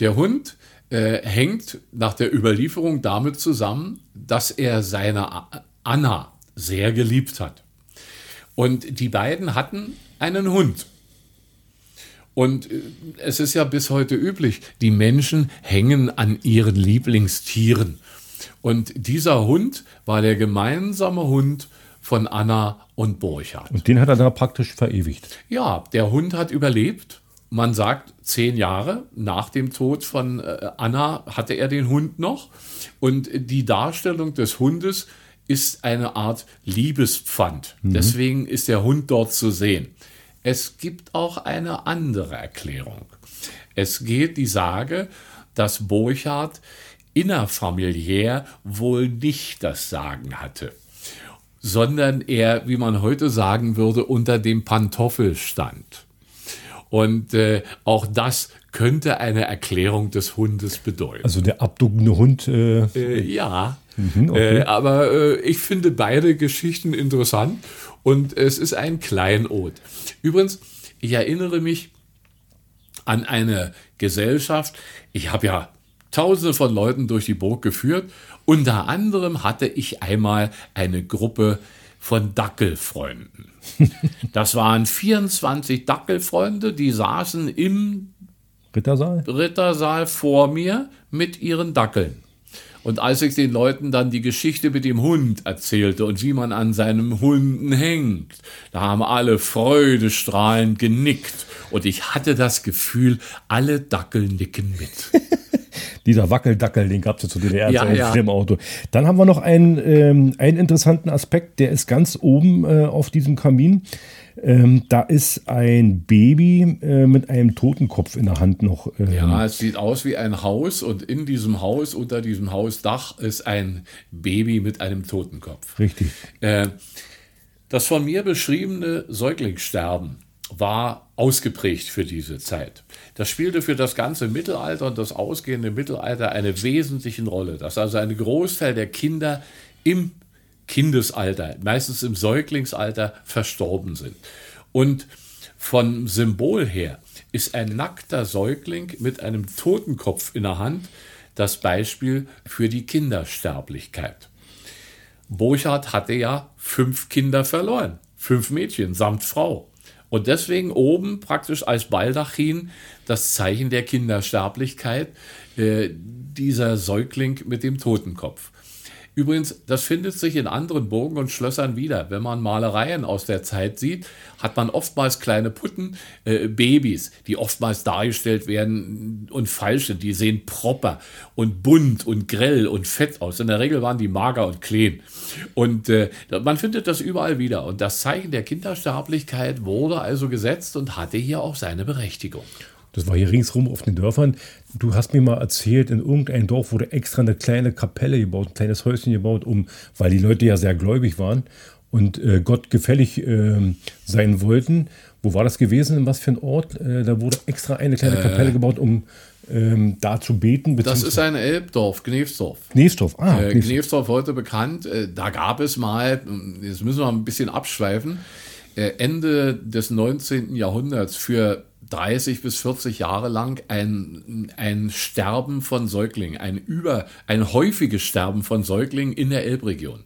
Der Hund äh, hängt nach der Überlieferung damit zusammen, dass er seine Anna sehr geliebt hat. Und die beiden hatten einen Hund. Und äh, es ist ja bis heute üblich, die Menschen hängen an ihren Lieblingstieren. Und dieser Hund war der gemeinsame Hund von Anna und Burchard. Und den hat er da praktisch verewigt. Ja, der Hund hat überlebt. Man sagt, zehn Jahre nach dem Tod von äh, Anna hatte er den Hund noch. Und die Darstellung des Hundes ist eine Art Liebespfand. Mhm. Deswegen ist der Hund dort zu sehen. Es gibt auch eine andere Erklärung. Es geht die Sage, dass Burchard innerfamiliär wohl nicht das Sagen hatte, sondern er, wie man heute sagen würde, unter dem Pantoffel stand. Und äh, auch das könnte eine Erklärung des Hundes bedeuten. Also der abduckende Hund. Äh, äh, ja, Mhm, okay. äh, aber äh, ich finde beide Geschichten interessant und es ist ein Kleinod. Übrigens, ich erinnere mich an eine Gesellschaft. Ich habe ja Tausende von Leuten durch die Burg geführt. Unter anderem hatte ich einmal eine Gruppe von Dackelfreunden. Das waren 24 Dackelfreunde, die saßen im Rittersaal? Rittersaal vor mir mit ihren Dackeln. Und als ich den Leuten dann die Geschichte mit dem Hund erzählte und wie man an seinem Hunden hängt, da haben alle freudestrahlend genickt. Und ich hatte das Gefühl, alle Dackel nicken mit. Dieser Wackeldackel, den gab es ja zu DDR ja, ja. im Auto. Dann haben wir noch einen, ähm, einen interessanten Aspekt, der ist ganz oben äh, auf diesem Kamin. Ähm, da ist ein Baby äh, mit einem Totenkopf in der Hand noch. Ähm. Ja, es sieht aus wie ein Haus und in diesem Haus, unter diesem Hausdach, ist ein Baby mit einem Totenkopf. Richtig. Äh, das von mir beschriebene Säuglingssterben war ausgeprägt für diese Zeit. Das spielte für das ganze Mittelalter und das ausgehende Mittelalter eine wesentliche Rolle, dass also ein Großteil der Kinder im Kindesalter, meistens im Säuglingsalter, verstorben sind. Und vom Symbol her ist ein nackter Säugling mit einem Totenkopf in der Hand das Beispiel für die Kindersterblichkeit. Burchard hatte ja fünf Kinder verloren, fünf Mädchen samt Frau. Und deswegen oben praktisch als Baldachin das Zeichen der Kindersterblichkeit, äh, dieser Säugling mit dem Totenkopf. Übrigens, das findet sich in anderen Burgen und Schlössern wieder. Wenn man Malereien aus der Zeit sieht, hat man oftmals kleine Putten, äh, Babys, die oftmals dargestellt werden und falsch sind. Die sehen proper und bunt und grell und fett aus. In der Regel waren die mager und klein. Und äh, man findet das überall wieder. Und das Zeichen der Kindersterblichkeit wurde also gesetzt und hatte hier auch seine Berechtigung. Das war hier ringsrum auf den Dörfern. Du hast mir mal erzählt, in irgendeinem Dorf wurde extra eine kleine Kapelle gebaut, ein kleines Häuschen gebaut, um, weil die Leute ja sehr gläubig waren und äh, Gott gefällig äh, sein wollten. Wo war das gewesen? In was für ein Ort? Äh, da wurde extra eine kleine äh. Kapelle gebaut, um ähm, da zu beten. Das ist ein Elbdorf, Gnevsdorf. Gnevsdorf, ah. Äh, Gnevsdorf heute bekannt. Äh, da gab es mal, jetzt müssen wir ein bisschen abschweifen, Ende des 19. Jahrhunderts für 30 bis 40 Jahre lang ein, ein Sterben von Säuglingen, ein über, ein häufiges Sterben von Säuglingen in der Elbregion.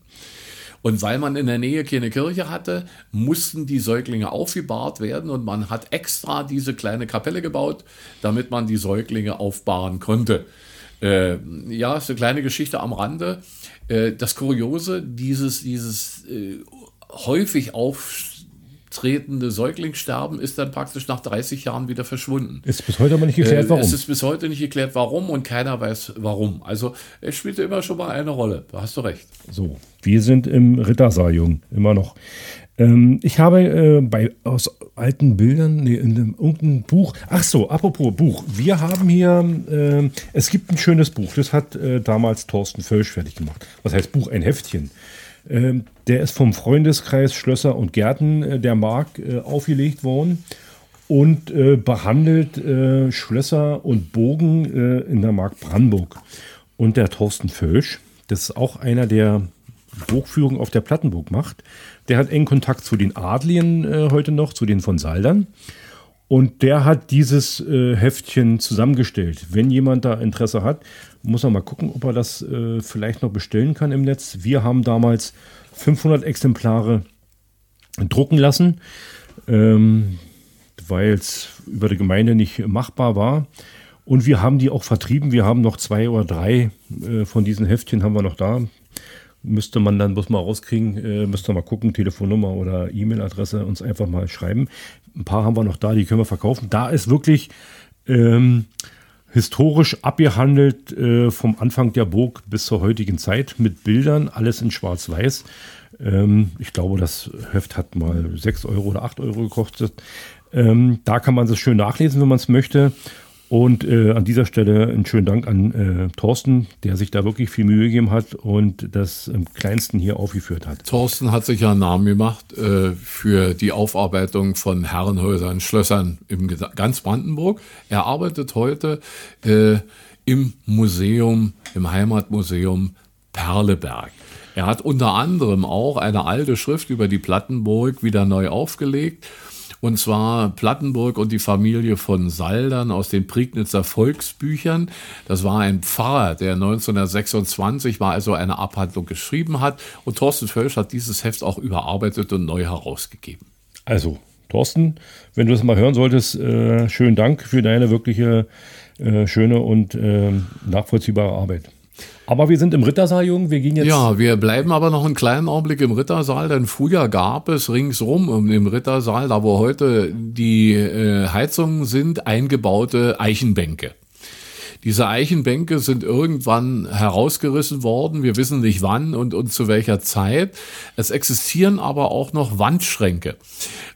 Und weil man in der Nähe keine Kirche hatte, mussten die Säuglinge aufgebahrt werden und man hat extra diese kleine Kapelle gebaut, damit man die Säuglinge aufbahren konnte. Äh, ja, ist eine kleine Geschichte am Rande. Äh, das Kuriose, dieses, dieses äh, häufig auf tretende Säuglingssterben ist dann praktisch nach 30 Jahren wieder verschwunden. Ist bis heute aber nicht geklärt, warum. Es ist bis heute nicht geklärt, warum und keiner weiß, warum. Also es spielte immer schon mal eine Rolle. Da hast du recht. So, wir sind im Rittersaal, Jung, immer noch. Ähm, ich habe äh, bei aus alten Bildern, nee, in einem, irgendeinem Buch, ach so, apropos Buch, wir haben hier, äh, es gibt ein schönes Buch, das hat äh, damals Thorsten Völsch fertig gemacht. Was heißt Buch? Ein Heftchen. Ähm, der ist vom Freundeskreis Schlösser und Gärten äh, der Mark äh, aufgelegt worden und äh, behandelt Schlösser und Bogen in der Mark Brandenburg. Und der Thorsten Völsch, das ist auch einer, der Burgführung auf der Plattenburg macht, der hat engen Kontakt zu den Adligen heute noch, zu den von Saldern. Und der hat dieses äh, Heftchen zusammengestellt. Wenn jemand da Interesse hat, muss er mal gucken, ob er das äh, vielleicht noch bestellen kann im Netz. Wir haben damals 500 Exemplare drucken lassen, ähm, weil es über die Gemeinde nicht machbar war. Und wir haben die auch vertrieben. Wir haben noch zwei oder drei äh, von diesen Heftchen haben wir noch da. Müsste man dann bloß mal rauskriegen, äh, müsste mal gucken, Telefonnummer oder E-Mail-Adresse uns einfach mal schreiben. Ein paar haben wir noch da, die können wir verkaufen. Da ist wirklich ähm, historisch abgehandelt äh, vom Anfang der Burg bis zur heutigen Zeit mit Bildern, alles in Schwarz-Weiß. Ähm, ich glaube, das Heft hat mal 6 Euro oder 8 Euro gekostet. Ähm, da kann man es schön nachlesen, wenn man es möchte. Und äh, an dieser Stelle einen schönen Dank an äh, Thorsten, der sich da wirklich viel Mühe gegeben hat und das im kleinsten hier aufgeführt hat. Thorsten hat sich ja einen Namen gemacht äh, für die Aufarbeitung von Herrenhäusern, Schlössern im ganz Brandenburg. Er arbeitet heute äh, im Museum, im Heimatmuseum Perleberg. Er hat unter anderem auch eine alte Schrift über die Plattenburg wieder neu aufgelegt und zwar Plattenburg und die Familie von Saldern aus den Prignitzer Volksbüchern. Das war ein Pfarrer, der 1926 mal also eine Abhandlung geschrieben hat. Und Thorsten Völsch hat dieses Heft auch überarbeitet und neu herausgegeben. Also, Thorsten, wenn du das mal hören solltest, äh, schönen Dank für deine wirkliche äh, schöne und äh, nachvollziehbare Arbeit. Aber wir sind im Rittersaal, Jung. Wir gehen jetzt. Ja, wir bleiben aber noch einen kleinen Augenblick im Rittersaal, denn früher gab es ringsrum um den Rittersaal, da wo heute die äh, Heizungen sind, eingebaute Eichenbänke. Diese Eichenbänke sind irgendwann herausgerissen worden. Wir wissen nicht wann und, und zu welcher Zeit. Es existieren aber auch noch Wandschränke.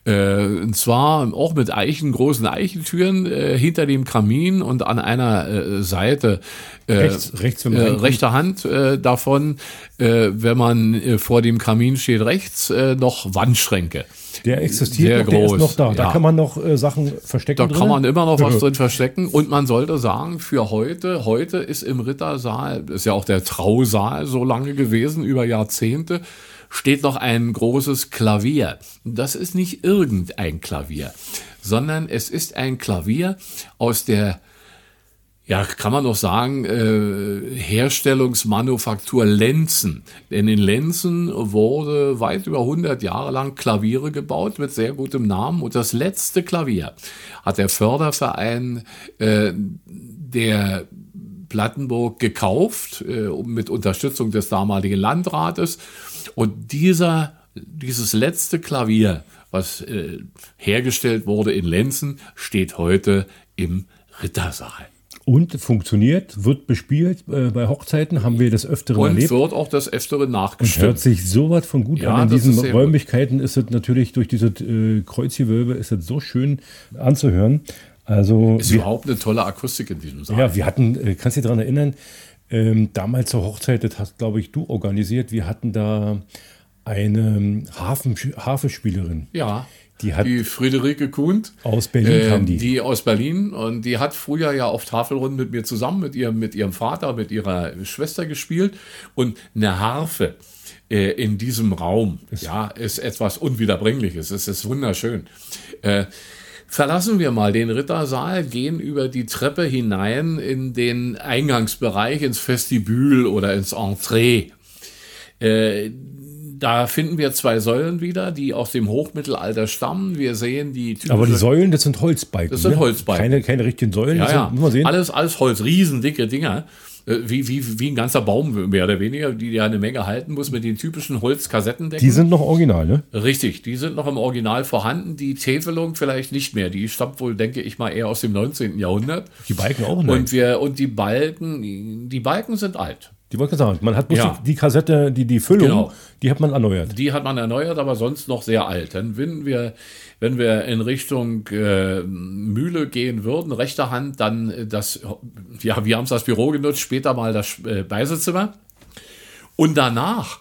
Äh, und zwar auch mit Eichen, großen Eichentüren äh, hinter dem Kamin und an einer äh, Seite äh, rechts, rechts äh, rechter Hand äh, davon, wenn man vor dem Kamin steht, rechts noch Wandschränke. Der existiert Sehr noch, groß. der ist noch da. Ja. Da kann man noch äh, Sachen verstecken. Da drin. kann man immer noch was drin verstecken. Und man sollte sagen, für heute, heute ist im Rittersaal, ist ja auch der Trausaal so lange gewesen, über Jahrzehnte, steht noch ein großes Klavier. Das ist nicht irgendein Klavier, sondern es ist ein Klavier aus der ja, kann man noch sagen, äh, Herstellungsmanufaktur Lenzen. Denn in Lenzen wurde weit über 100 Jahre lang Klaviere gebaut mit sehr gutem Namen. Und das letzte Klavier hat der Förderverein äh, der Plattenburg gekauft, äh, mit Unterstützung des damaligen Landrates. Und dieser, dieses letzte Klavier, was äh, hergestellt wurde in Lenzen, steht heute im Rittersaal. Und funktioniert, wird bespielt. Äh, bei Hochzeiten haben wir das Öfteren Und erlebt. wird auch das Öfteren Und nachgestimmt. hört sich so was von gut Ja, an. In diesen sehr gut. Räumlichkeiten ist es natürlich durch diese äh, Kreuzgewölbe ist es so schön anzuhören. Also ist wir, überhaupt eine tolle Akustik in diesem Saal. ja, wir hatten, äh, kannst du dich daran erinnern, ähm, damals zur Hochzeit, das hast, glaube ich, du organisiert, wir hatten da eine Hafen, Hafenspielerin. Ja. Die hat Die Friederike Kuhnt. aus Berlin kam die. die aus Berlin und die hat früher ja auf Tafelrunden mit mir zusammen, mit ihrem, mit ihrem Vater, mit ihrer Schwester gespielt und eine Harfe äh, in diesem Raum, ja, ist etwas Unwiederbringliches. Es ist wunderschön. Äh, verlassen wir mal den Rittersaal, gehen über die Treppe hinein in den Eingangsbereich, ins Vestibül oder ins Entree. Äh, da finden wir zwei Säulen wieder, die aus dem Hochmittelalter stammen. Wir sehen die Aber die Säulen, das sind Holzbalken. Das sind ne? Holzbalken. Keine, keine richtigen Säulen. ja, ja. Sind, muss man sehen. Alles, alles Holz, riesendicke Dinger. Äh, Wie, wie, wie ein ganzer Baum, mehr oder weniger, die ja eine Menge halten muss mit den typischen Holzkassettendecken. Die sind noch original, ne? Richtig, die sind noch im Original vorhanden. Die Täfelung vielleicht nicht mehr. Die stammt wohl, denke ich mal, eher aus dem 19. Jahrhundert. Die Balken auch, nein. Und wir, und die Balken, die Balken sind alt. Die wollte ich sagen, man hat Ja. die, die Kassette, die, die Füllung, Genau. die hat man erneuert. Die hat man erneuert, aber sonst noch sehr alt. Dann wenn wir, wenn wir in Richtung äh, Mühle gehen würden, rechter Hand, dann äh, das, ja, wir haben es als Büro genutzt, später mal das äh, Beisezimmer. Und danach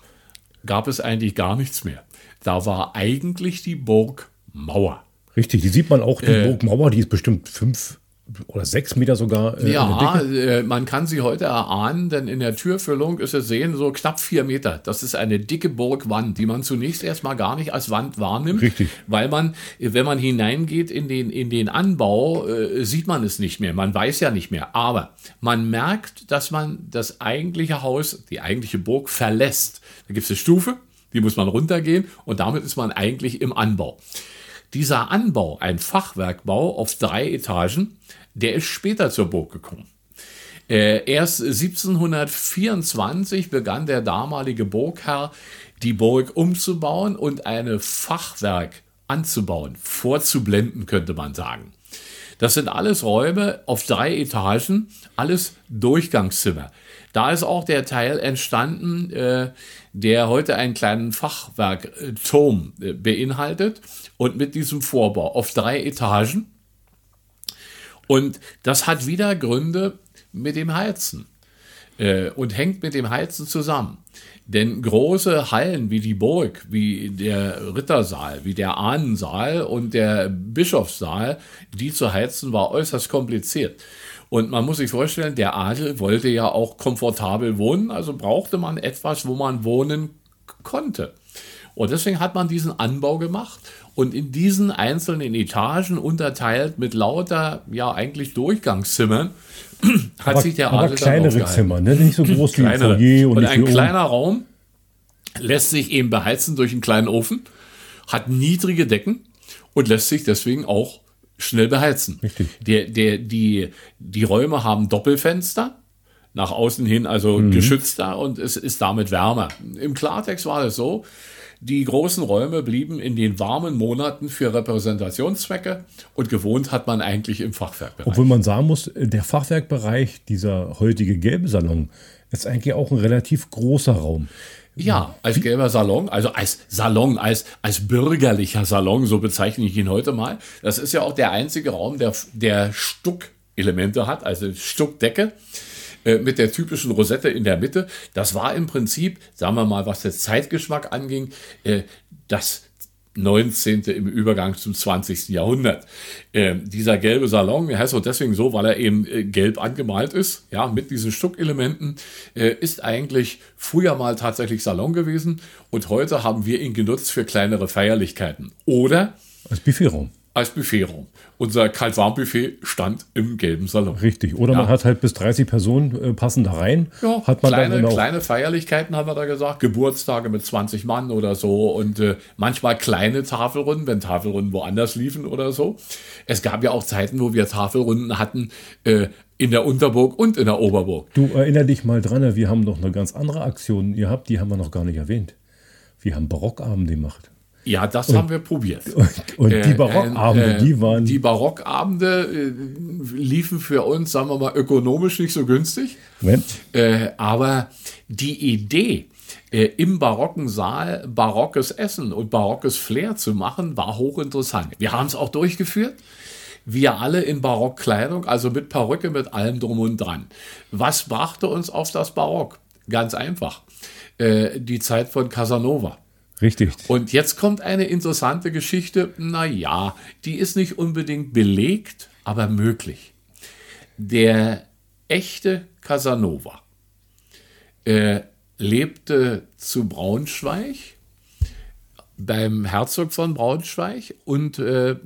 gab es eigentlich gar nichts mehr. Da war eigentlich die Burg Mauer. Richtig, die sieht man auch, die Äh. Burgmauer, die ist bestimmt fünf oder sechs Meter sogar äh, Ja, äh, man kann sie heute erahnen, denn in der Türfüllung ist es sehen so knapp vier Meter. Das ist eine dicke Burgwand, die man zunächst erstmal gar nicht als Wand wahrnimmt. Richtig. Weil man, wenn man hineingeht in den, in den Anbau, äh, sieht man es nicht mehr. Man weiß ja nicht mehr. Aber man merkt, dass man das eigentliche Haus, die eigentliche Burg verlässt. Da gibt es eine Stufe, die muss man runtergehen und damit ist man eigentlich im Anbau. Dieser Anbau, ein Fachwerkbau auf drei Etagen, der ist später zur Burg gekommen. Äh, erst 1724 begann der damalige Burgherr, die Burg umzubauen und eine Fachwerk anzubauen, vorzublenden, könnte man sagen. Das sind alles Räume auf drei Etagen, alles Durchgangszimmer. Da ist auch der Teil entstanden, äh, der heute einen kleinen Fachwerkturm äh, beinhaltet und mit diesem Vorbau auf drei Etagen. Und das hat wieder Gründe mit dem Heizen äh, und hängt mit dem Heizen zusammen. Denn große Hallen wie die Burg, wie der Rittersaal, wie der Ahnensaal und der Bischofssaal, die zu heizen war äußerst kompliziert. Und man muss sich vorstellen, der Adel wollte ja auch komfortabel wohnen, also brauchte man etwas, wo man wohnen konnte. Und deswegen hat man diesen Anbau gemacht und in diesen einzelnen Etagen unterteilt mit lauter, ja eigentlich Durchgangszimmern, hat aber, sich der aber Adel kleinere. Zimmer, ne? nicht so groß wie ein. Foyer und, Und ein wie oben. kleiner Raum lässt sich eben beheizen durch einen kleinen Ofen, hat niedrige Decken und lässt sich deswegen auch schnell beheizen. Richtig. Der, der, die, die Räume haben Doppelfenster, nach außen hin also Mhm. geschützter und es ist damit wärmer. Im Klartext war es so, die großen Räume blieben in den warmen Monaten für Repräsentationszwecke und gewohnt hat man eigentlich im Fachwerkbereich. Obwohl man sagen muss, der Fachwerkbereich, dieser heutige gelbe Salon, ist eigentlich auch ein relativ großer Raum. Ja, als gelber Salon, also als Salon, als, als bürgerlicher Salon, so bezeichne ich ihn heute mal. Das ist ja auch der einzige Raum, der, der Stuckelemente hat, also Stuckdecke äh, mit der typischen Rosette in der Mitte. Das war im Prinzip, sagen wir mal, was den Zeitgeschmack anging, äh, das 19. im Übergang zum 20. Jahrhundert. Ähm, dieser gelbe Salon, er heißt auch deswegen so, weil er eben äh, gelb angemalt ist, ja, mit diesen Stuckelementen, äh, ist eigentlich früher mal tatsächlich Salon gewesen und heute haben wir ihn genutzt für kleinere Feierlichkeiten. Oder Als Buffetraum. Als Buffetraum. Unser Kaltwarmbuffet stand im gelben Salon. Richtig. Oder ja. man hat halt bis 30 Personen äh, passen da rein. Ja, hat man kleine, dann kleine Feierlichkeiten haben wir da gesagt. Geburtstage mit 20 Mann oder so. Und äh, manchmal kleine Tafelrunden, wenn Tafelrunden woanders liefen oder so. Es gab ja auch Zeiten, wo wir Tafelrunden hatten äh, in der Unterburg und in der Oberburg. Du erinner dich mal dran, wir haben noch eine ganz andere Aktion gehabt, die haben wir noch gar nicht erwähnt. Wir haben Barockabende gemacht. Ja, das und, haben wir probiert. Und, und die äh, Barockabende, äh, die waren. Die Barockabende äh, liefen für uns, sagen wir mal, ökonomisch nicht so günstig. Äh, aber die Idee, äh, im barocken Saal barockes Essen und barockes Flair zu machen, war hochinteressant. Wir haben es auch durchgeführt. Wir alle in Barockkleidung, also mit Perücke, mit allem drum und dran. Was brachte uns auf das Barock? Ganz einfach. Äh, die Zeit von Casanova. Richtig. Und jetzt kommt eine interessante Geschichte. Naja, die ist nicht unbedingt belegt, aber möglich. Der echte Casanova äh, lebte zu Braunschweig beim Herzog von Braunschweig und äh,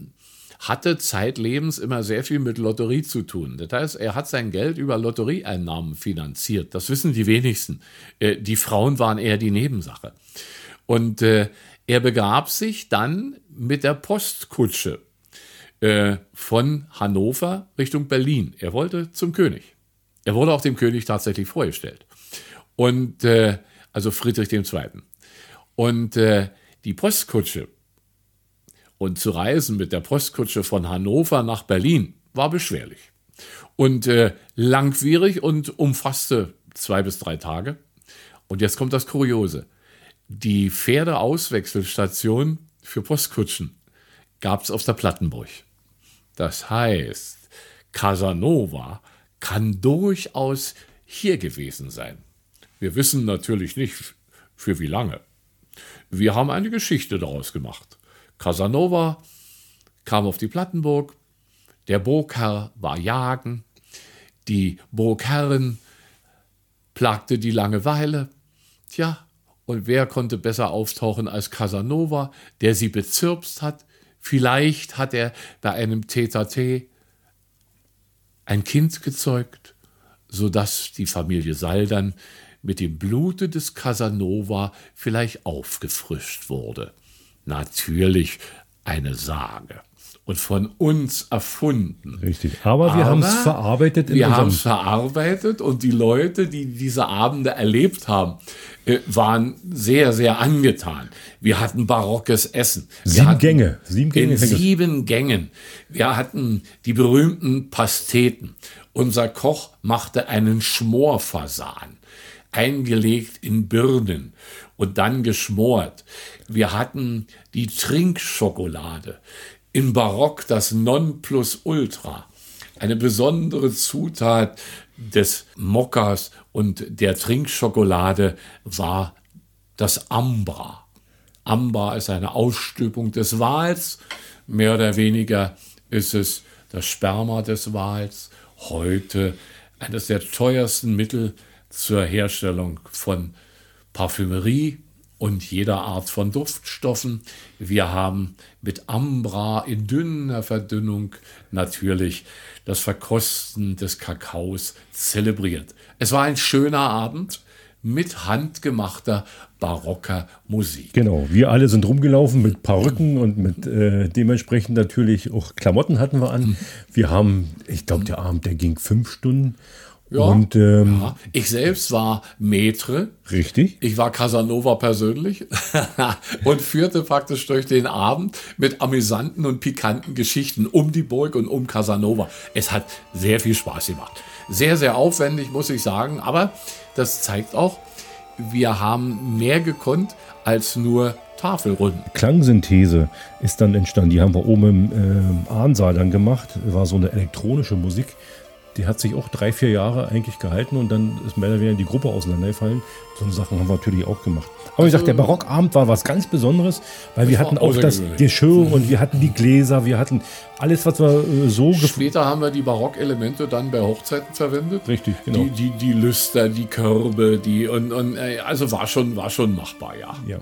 hatte zeitlebens immer sehr viel mit Lotterie zu tun. Das heißt, er hat sein Geld über Lotterieeinnahmen finanziert. Das wissen die wenigsten. Äh, die Frauen waren eher die Nebensache. Und äh, er begab sich dann mit der Postkutsche äh, von Hannover Richtung Berlin. Er wollte zum König. Er wurde auch dem König tatsächlich vorgestellt. Und äh, also Friedrich II. Und äh, die Postkutsche und zu reisen mit der Postkutsche von Hannover nach Berlin war beschwerlich und äh, langwierig und umfasste zwei bis drei Tage. Und jetzt kommt das Kuriose. Die Pferdeauswechselstation für Postkutschen gab es auf der Plattenburg. Das heißt, Casanova kann durchaus hier gewesen sein. Wir wissen natürlich nicht, für wie lange. Wir haben eine Geschichte daraus gemacht. Casanova kam auf die Plattenburg, der Burgherr war jagen, die Burgherrin plagte die Langeweile. Tja, und wer konnte besser auftauchen als Casanova, der sie bezirpst hat? Vielleicht hat er bei einem Tete ein Kind gezeugt, sodass die Familie Saldern mit dem Blute des Casanova vielleicht aufgefrischt wurde natürlich eine Sage und von uns erfunden. Richtig. Aber wir haben es verarbeitet. wir haben es verarbeitet und die Leute, die diese Abende erlebt haben, äh, waren sehr, sehr angetan. Wir hatten barockes Essen. Wir sieben Gänge. Sieben Gänge. In sieben Gängen. Wir hatten die berühmten Pasteten. Unser Koch machte einen Schmorfasan, eingelegt in Birnen und dann geschmort. Wir hatten die Trinkschokolade. Im Barock das Nonplusultra. Eine besondere Zutat des Mokkas und der Trinkschokolade war das Ambra. Ambra ist eine Ausstülpung des Wals. Mehr oder weniger ist es das Sperma des Wals. Heute eines der teuersten Mittel zur Herstellung von Parfümerie und jeder Art von Duftstoffen. Wir haben mit Ambra in dünner Verdünnung natürlich das Verkosten des Kakaos zelebriert. Es war ein schöner Abend mit handgemachter barocker Musik. Genau, wir alle sind rumgelaufen mit Perücken und mit äh, dementsprechend natürlich auch Klamotten hatten wir an. Wir haben, ich glaube, der Abend, der ging fünf Stunden ja, und, ähm, ja. Ich selbst war Metre. Richtig. Ich war Casanova persönlich und führte praktisch durch den Abend mit amüsanten und pikanten Geschichten um die Burg und um Casanova. Es hat sehr viel Spaß gemacht. Sehr, sehr aufwendig, muss ich sagen. Aber das zeigt auch, wir haben mehr gekonnt als nur Tafelrunden. Klangsynthese ist dann entstanden. Die haben wir oben im äh, Ahnsaal dann gemacht. War so eine elektronische Musik die hat sich auch drei, vier Jahre eigentlich gehalten und dann ist mehr oder weniger die Gruppe auseinandergefallen. So eine Sachen haben wir natürlich auch gemacht. Aber wie gesagt, der Barockabend war was ganz Besonderes, weil wir hatten auch das Geschirr und wir hatten die Gläser, wir hatten alles, was wir äh, so Später haben wir die Barockelemente dann bei Hochzeiten verwendet. Richtig, genau. Die, die, die Lüster, die Körbe, die und, und äh, also war schon, war schon machbar, ja. Ja.